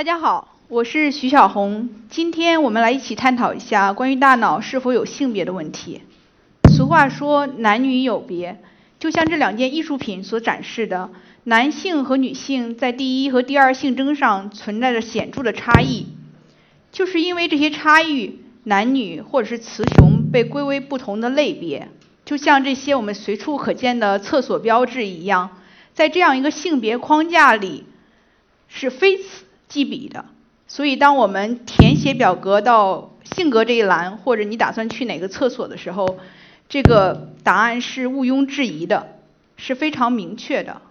大家好，我是徐小红。今天我们来一起探讨一下关于大脑是否有性别的问题。俗话说男女有别，就像这两件艺术品所展示的，男性和女性在第一和第二性征上存在着显著的差异。就是因为这些差异，男女或者是雌雄被归为不同的类别。就像这些我们随处可见的厕所标志一样，在这样一个性别框架里，是非此。记笔的，所以当我们填写表格到性格这一栏，或者你打算去哪个厕所的时候，这个答案是毋庸置疑的，是非常明确的。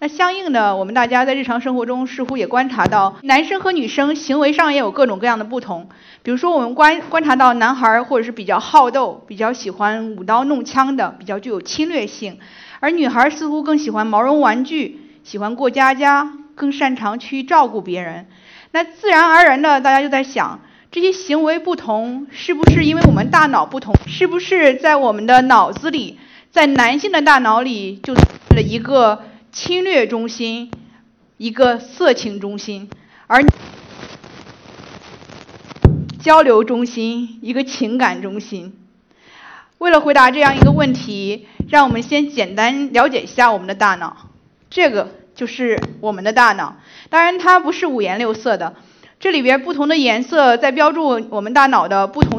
那相应的，我们大家在日常生活中似乎也观察到，男生和女生行为上也有各种各样的不同。比如说，我们观观察到男孩或者是比较好斗，比较喜欢舞刀弄枪的，比较具有侵略性；而女孩似乎更喜欢毛绒玩具，喜欢过家家。更擅长去照顾别人，那自然而然的，大家就在想，这些行为不同，是不是因为我们大脑不同？是不是在我们的脑子里，在男性的大脑里，就了一个侵略中心，一个色情中心，而交流中心，一个情感中心？为了回答这样一个问题，让我们先简单了解一下我们的大脑，这个。就是我们的大脑，当然它不是五颜六色的，这里边不同的颜色在标注我们大脑的不同。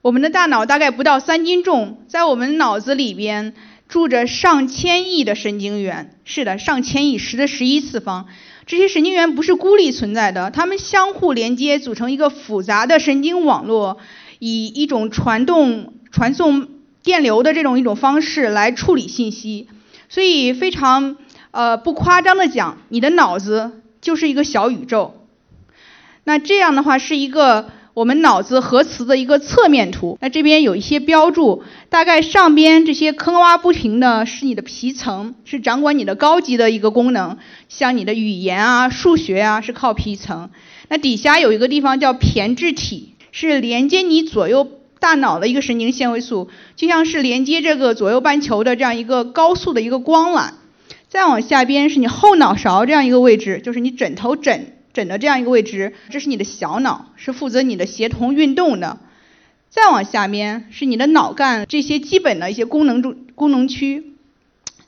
我们的大脑大概不到三斤重，在我们脑子里边住着上千亿的神经元，是的，上千亿，十的十一次方。这些神经元不是孤立存在的，它们相互连接，组成一个复杂的神经网络，以一种传动、传送电流的这种一种方式来处理信息，所以非常。呃，不夸张的讲，你的脑子就是一个小宇宙。那这样的话是一个我们脑子核磁的一个侧面图。那这边有一些标注，大概上边这些坑洼不停的是你的皮层，是掌管你的高级的一个功能，像你的语言啊、数学啊是靠皮层。那底下有一个地方叫胼胝体，是连接你左右大脑的一个神经纤维素，就像是连接这个左右半球的这样一个高速的一个光缆。再往下边是你后脑勺这样一个位置，就是你枕头枕枕的这样一个位置，这是你的小脑，是负责你的协同运动的。再往下边是你的脑干这些基本的一些功能中功能区。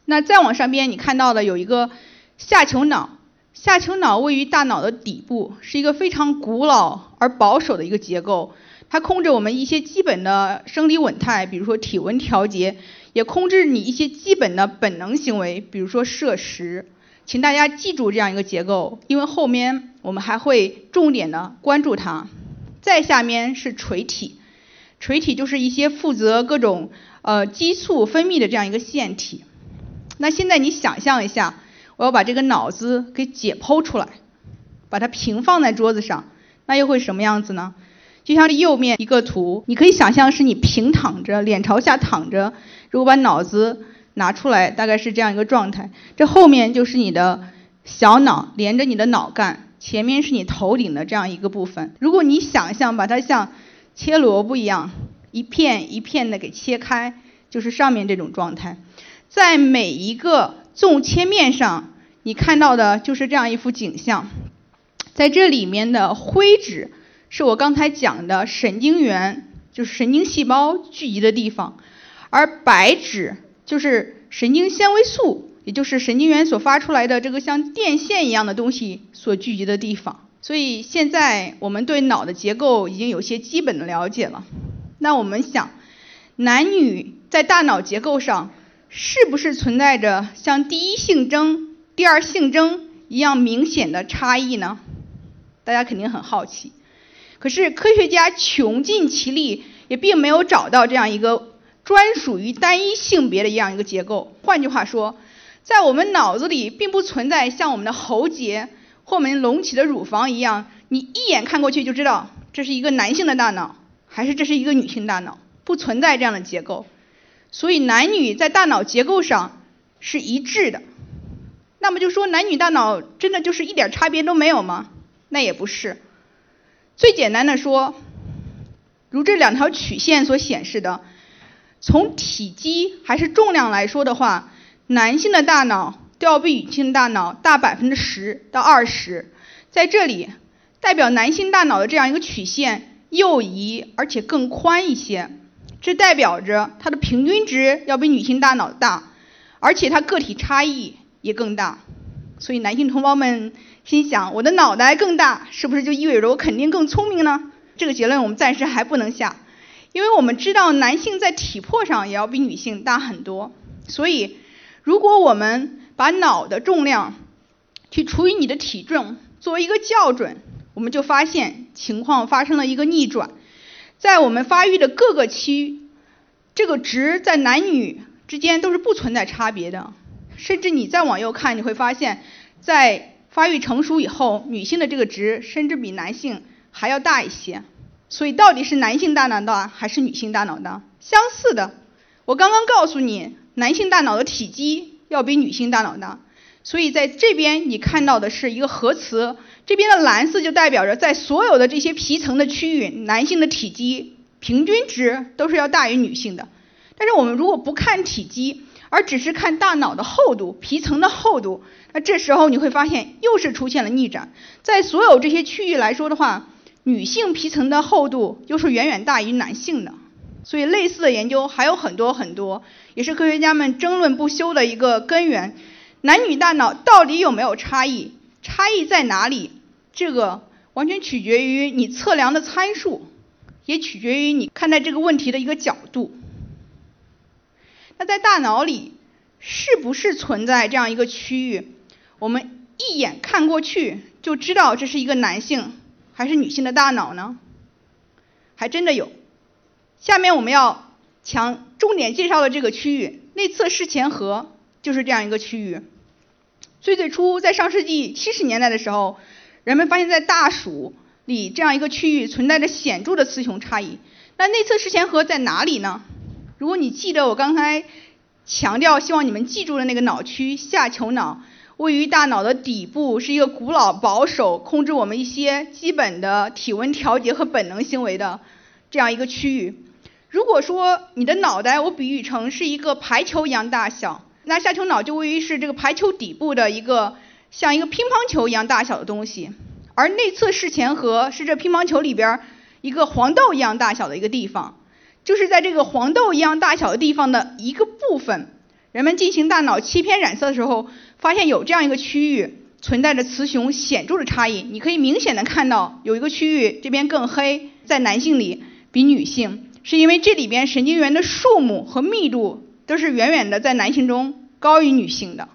那再往上边你看到的有一个下丘脑，下丘脑位于大脑的底部，是一个非常古老而保守的一个结构，它控制我们一些基本的生理稳态，比如说体温调节。也控制你一些基本的本能行为，比如说摄食，请大家记住这样一个结构，因为后面我们还会重点的关注它。再下面是垂体，垂体就是一些负责各种呃激素分泌的这样一个腺体。那现在你想象一下，我要把这个脑子给解剖出来，把它平放在桌子上，那又会什么样子呢？就像这右面一个图，你可以想象是你平躺着，脸朝下躺着。如果把脑子拿出来，大概是这样一个状态。这后面就是你的小脑连着你的脑干，前面是你头顶的这样一个部分。如果你想象把它像切萝卜一样，一片一片的给切开，就是上面这种状态。在每一个纵切面上，你看到的就是这样一幅景象。在这里面的灰质。是我刚才讲的神经元，就是神经细胞聚集的地方，而白质就是神经纤维素，也就是神经元所发出来的这个像电线一样的东西所聚集的地方。所以现在我们对脑的结构已经有些基本的了解了。那我们想，男女在大脑结构上是不是存在着像第一性征、第二性征一样明显的差异呢？大家肯定很好奇。可是科学家穷尽其力，也并没有找到这样一个专属于单一性别的一样一个结构。换句话说，在我们脑子里并不存在像我们的喉结或我们隆起的乳房一样，你一眼看过去就知道这是一个男性的大脑，还是这是一个女性大脑，不存在这样的结构。所以男女在大脑结构上是一致的。那么就说男女大脑真的就是一点差别都没有吗？那也不是。最简单的说，如这两条曲线所显示的，从体积还是重量来说的话，男性的大脑都要比女性的大脑大百分之十到二十。在这里，代表男性大脑的这样一个曲线右移，而且更宽一些，这代表着它的平均值要比女性大脑大，而且它个体差异也更大。所以男性同胞们心想：我的脑袋更大，是不是就意味着我肯定更聪明呢？这个结论我们暂时还不能下，因为我们知道男性在体魄上也要比女性大很多。所以，如果我们把脑的重量去除以你的体重作为一个校准，我们就发现情况发生了一个逆转。在我们发育的各个区，这个值在男女之间都是不存在差别的。甚至你再往右看，你会发现，在发育成熟以后，女性的这个值甚至比男性还要大一些。所以到底是男性大脑大还是女性大脑大？相似的，我刚刚告诉你，男性大脑的体积要比女性大脑大。所以在这边你看到的是一个核磁，这边的蓝色就代表着在所有的这些皮层的区域，男性的体积平均值都是要大于女性的。但是我们如果不看体积，而只是看大脑的厚度、皮层的厚度，那这时候你会发现又是出现了逆转。在所有这些区域来说的话，女性皮层的厚度又是远远大于男性的。所以类似的研究还有很多很多，也是科学家们争论不休的一个根源。男女大脑到底有没有差异？差异在哪里？这个完全取决于你测量的参数，也取决于你看待这个问题的一个角度。那在大脑里是不是存在这样一个区域？我们一眼看过去就知道这是一个男性还是女性的大脑呢？还真的有。下面我们要强重点介绍的这个区域——内侧视前核，就是这样一个区域。最最初，在上世纪七十年代的时候，人们发现，在大鼠里这样一个区域存在着显著的雌雄差异。那内侧视前核在哪里呢？如果你记得我刚才强调，希望你们记住的那个脑区——下丘脑，位于大脑的底部，是一个古老、保守、控制我们一些基本的体温调节和本能行为的这样一个区域。如果说你的脑袋我比喻成是一个排球一样大小。那下丘脑就位于是这个排球底部的一个像一个乒乓球一样大小的东西，而内侧视前核是这乒乓球里边一个黄豆一样大小的一个地方，就是在这个黄豆一样大小的地方的一个部分，人们进行大脑切片染色的时候，发现有这样一个区域存在着雌雄显著的差异。你可以明显的看到有一个区域这边更黑，在男性里比女性，是因为这里边神经元的数目和密度。都是远远的在男性中高于女性的。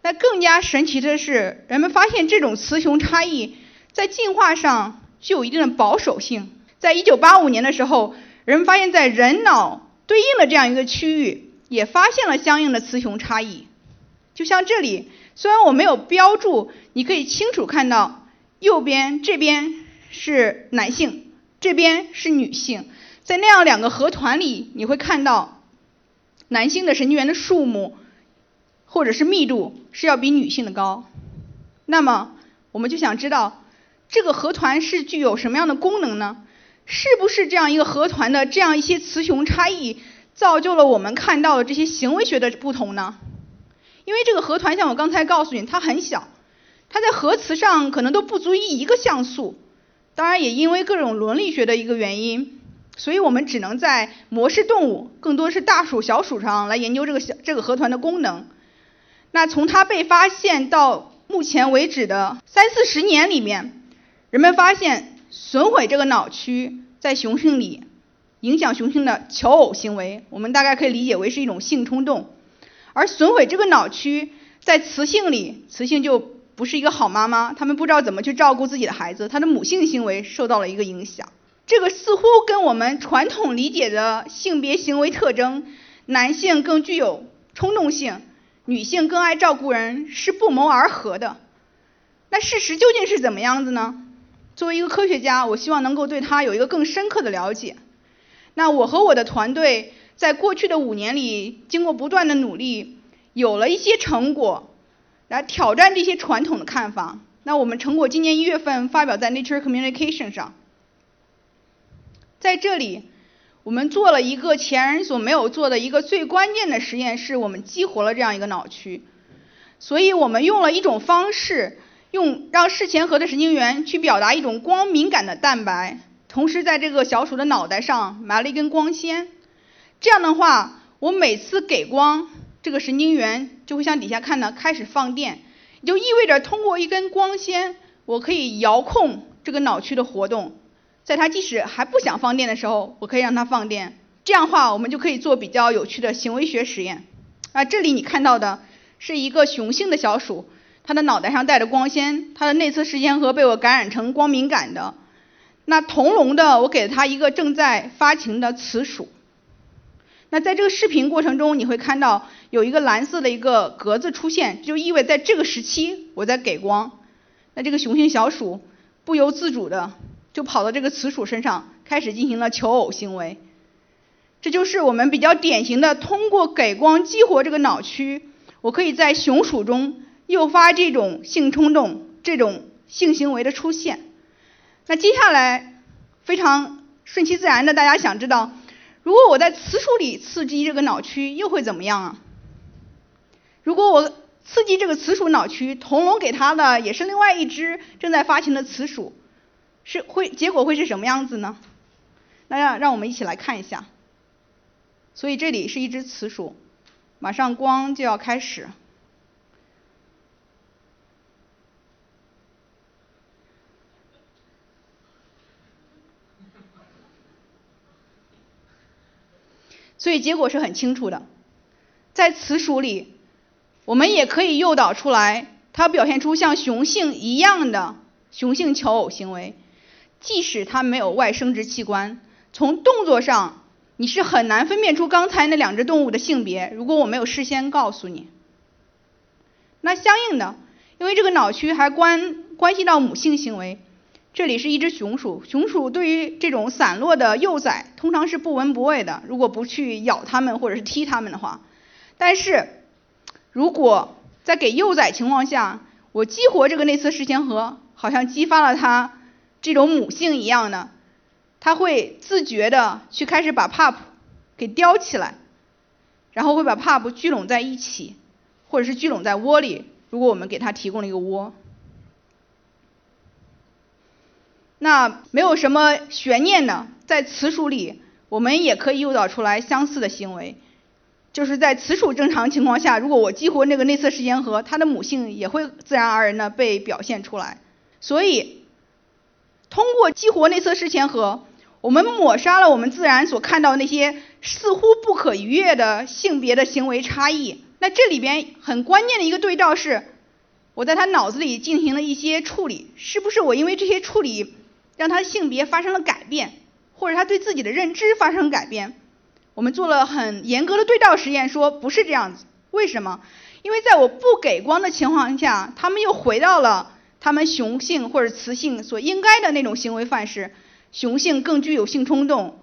那更加神奇的是，人们发现这种雌雄差异在进化上具有一定的保守性。在一九八五年的时候，人们发现，在人脑对应的这样一个区域也发现了相应的雌雄差异。就像这里，虽然我没有标注，你可以清楚看到，右边这边是男性，这边是女性。在那样两个核团里，你会看到。男性的神经元的数目或者是密度是要比女性的高，那么我们就想知道这个核团是具有什么样的功能呢？是不是这样一个核团的这样一些雌雄差异造就了我们看到的这些行为学的不同呢？因为这个核团像我刚才告诉你，它很小，它在核磁上可能都不足以一个像素，当然也因为各种伦理学的一个原因。所以我们只能在模式动物，更多是大鼠、小鼠上来研究这个小这个核团的功能。那从它被发现到目前为止的三四十年里面，人们发现损毁这个脑区在雄性里影响雄性的求偶行为，我们大概可以理解为是一种性冲动。而损毁这个脑区在雌性里，雌性就不是一个好妈妈，他们不知道怎么去照顾自己的孩子，她的母性行为受到了一个影响。这个似乎跟我们传统理解的性别行为特征，男性更具有冲动性，女性更爱照顾人，是不谋而合的。那事实究竟是怎么样子呢？作为一个科学家，我希望能够对他有一个更深刻的了解。那我和我的团队在过去的五年里，经过不断的努力，有了一些成果，来挑战这些传统的看法。那我们成果今年一月份发表在 Nature Communication 上。在这里，我们做了一个前人所没有做的一个最关键的实验，是我们激活了这样一个脑区。所以我们用了一种方式，用让视前核的神经元去表达一种光敏感的蛋白，同时在这个小鼠的脑袋上埋了一根光纤。这样的话，我每次给光，这个神经元就会像底下看的开始放电，也就意味着通过一根光纤，我可以遥控这个脑区的活动。在它即使还不想放电的时候，我可以让它放电。这样的话，我们就可以做比较有趣的行为学实验。啊，这里你看到的是一个雄性的小鼠，它的脑袋上带着光纤，它的内侧视前核被我感染成光敏感的。那同笼的，我给了它一个正在发情的雌鼠。那在这个视频过程中，你会看到有一个蓝色的一个格子出现，就意味在这个时期我在给光。那这个雄性小鼠不由自主的就跑到这个雌鼠身上，开始进行了求偶行为。这就是我们比较典型的通过给光激活这个脑区，我可以在雄鼠中诱发这种性冲动、这种性行为的出现。那接下来非常顺其自然的，大家想知道。如果我在雌鼠里刺激这个脑区，又会怎么样啊？如果我刺激这个雌鼠脑区，同笼给它的也是另外一只正在发情的雌鼠，是会结果会是什么样子呢？那让让我们一起来看一下。所以这里是一只雌鼠，马上光就要开始。所以结果是很清楚的，在雌鼠里，我们也可以诱导出来，它表现出像雄性一样的雄性求偶行为，即使它没有外生殖器官，从动作上你是很难分辨出刚才那两只动物的性别，如果我没有事先告诉你。那相应的，因为这个脑区还关关系到母性行为。这里是一只雄鼠，雄鼠对于这种散落的幼崽通常是不闻不问的，如果不去咬它们或者是踢它们的话。但是，如果在给幼崽情况下，我激活这个内侧视前核，好像激发了它这种母性一样的，它会自觉的去开始把 pup 给叼起来，然后会把 pup 聚拢在一起，或者是聚拢在窝里，如果我们给它提供了一个窝。那没有什么悬念呢，在雌鼠里，我们也可以诱导出来相似的行为，就是在雌鼠正常情况下，如果我激活那个内侧视前核，它的母性也会自然而然的被表现出来。所以，通过激活内侧视前核，我们抹杀了我们自然所看到那些似乎不可逾越的性别的行为差异。那这里边很关键的一个对照是，我在他脑子里进行了一些处理，是不是我因为这些处理？让他的性别发生了改变，或者他对自己的认知发生改变。我们做了很严格的对照实验，说不是这样子。为什么？因为在我不给光的情况下，他们又回到了他们雄性或者雌性所应该的那种行为范式。雄性更具有性冲动，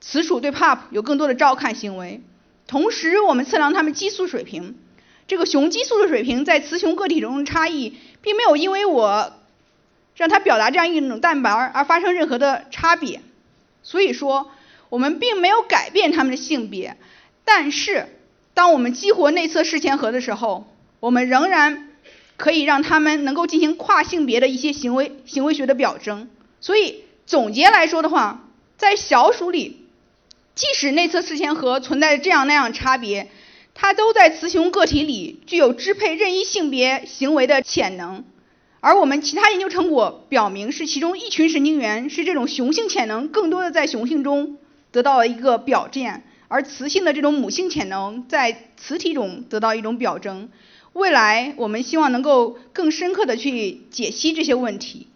雌鼠对 pup 有更多的照看行为。同时，我们测量它们激素水平，这个雄激素的水平在雌雄个体中的差异，并没有因为我。让它表达这样一种蛋白而发生任何的差别，所以说我们并没有改变它们的性别，但是当我们激活内侧视前核的时候，我们仍然可以让它们能够进行跨性别的一些行为行为学的表征。所以总结来说的话，在小鼠里，即使内侧视前核存在着这样那样差别，它都在雌雄个体里具有支配任意性别行为的潜能。而我们其他研究成果表明，是其中一群神经元是这种雄性潜能更多的在雄性中得到了一个表现，而雌性的这种母性潜能在雌体中得到一种表征。未来我们希望能够更深刻的去解析这些问题，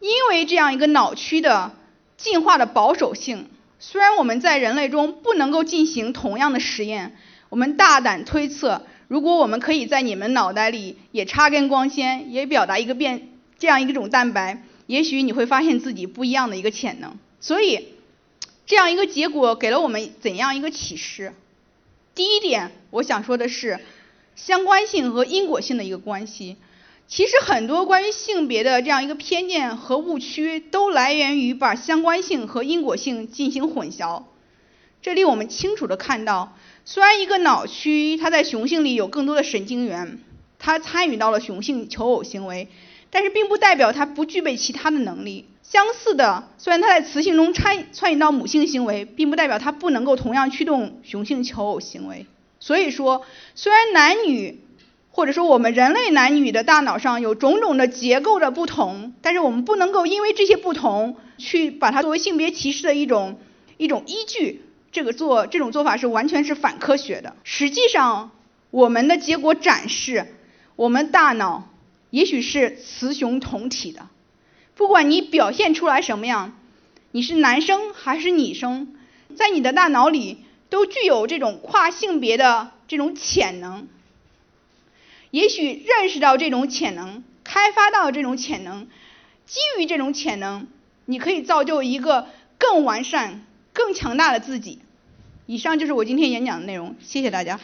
因为这样一个脑区的进化的保守性，虽然我们在人类中不能够进行同样的实验，我们大胆推测。如果我们可以在你们脑袋里也插根光纤，也表达一个变这样一种蛋白，也许你会发现自己不一样的一个潜能。所以，这样一个结果给了我们怎样一个启示？第一点，我想说的是相关性和因果性的一个关系。其实很多关于性别的这样一个偏见和误区，都来源于把相关性和因果性进行混淆。这里我们清楚的看到。虽然一个脑区它在雄性里有更多的神经元，它参与到了雄性求偶行为，但是并不代表它不具备其他的能力。相似的，虽然它在雌性中参参与到母性行为，并不代表它不能够同样驱动雄性求偶行为。所以说，虽然男女或者说我们人类男女的大脑上有种种的结构的不同，但是我们不能够因为这些不同去把它作为性别歧视的一种一种依据。这个做这种做法是完全是反科学的。实际上，我们的结果展示，我们大脑也许是雌雄同体的。不管你表现出来什么样，你是男生还是女生，在你的大脑里都具有这种跨性别的这种潜能。也许认识到这种潜能，开发到这种潜能，基于这种潜能，你可以造就一个更完善。更强大的自己。以上就是我今天演讲的内容，谢谢大家。